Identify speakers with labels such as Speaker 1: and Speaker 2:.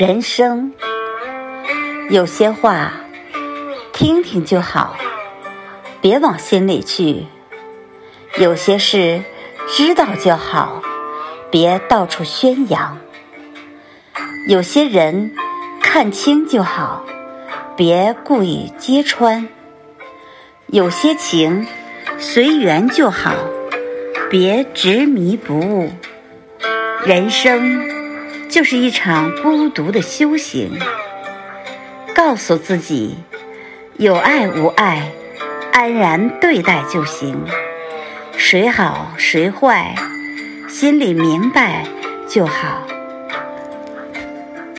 Speaker 1: 人生有些话听听就好，别往心里去；有些事知道就好，别到处宣扬；有些人看清就好，别故意揭穿；有些情随缘就好，别执迷不悟。人生。就是一场孤独的修行。告诉自己，有爱无爱，安然对待就行。谁好谁坏，心里明白就好。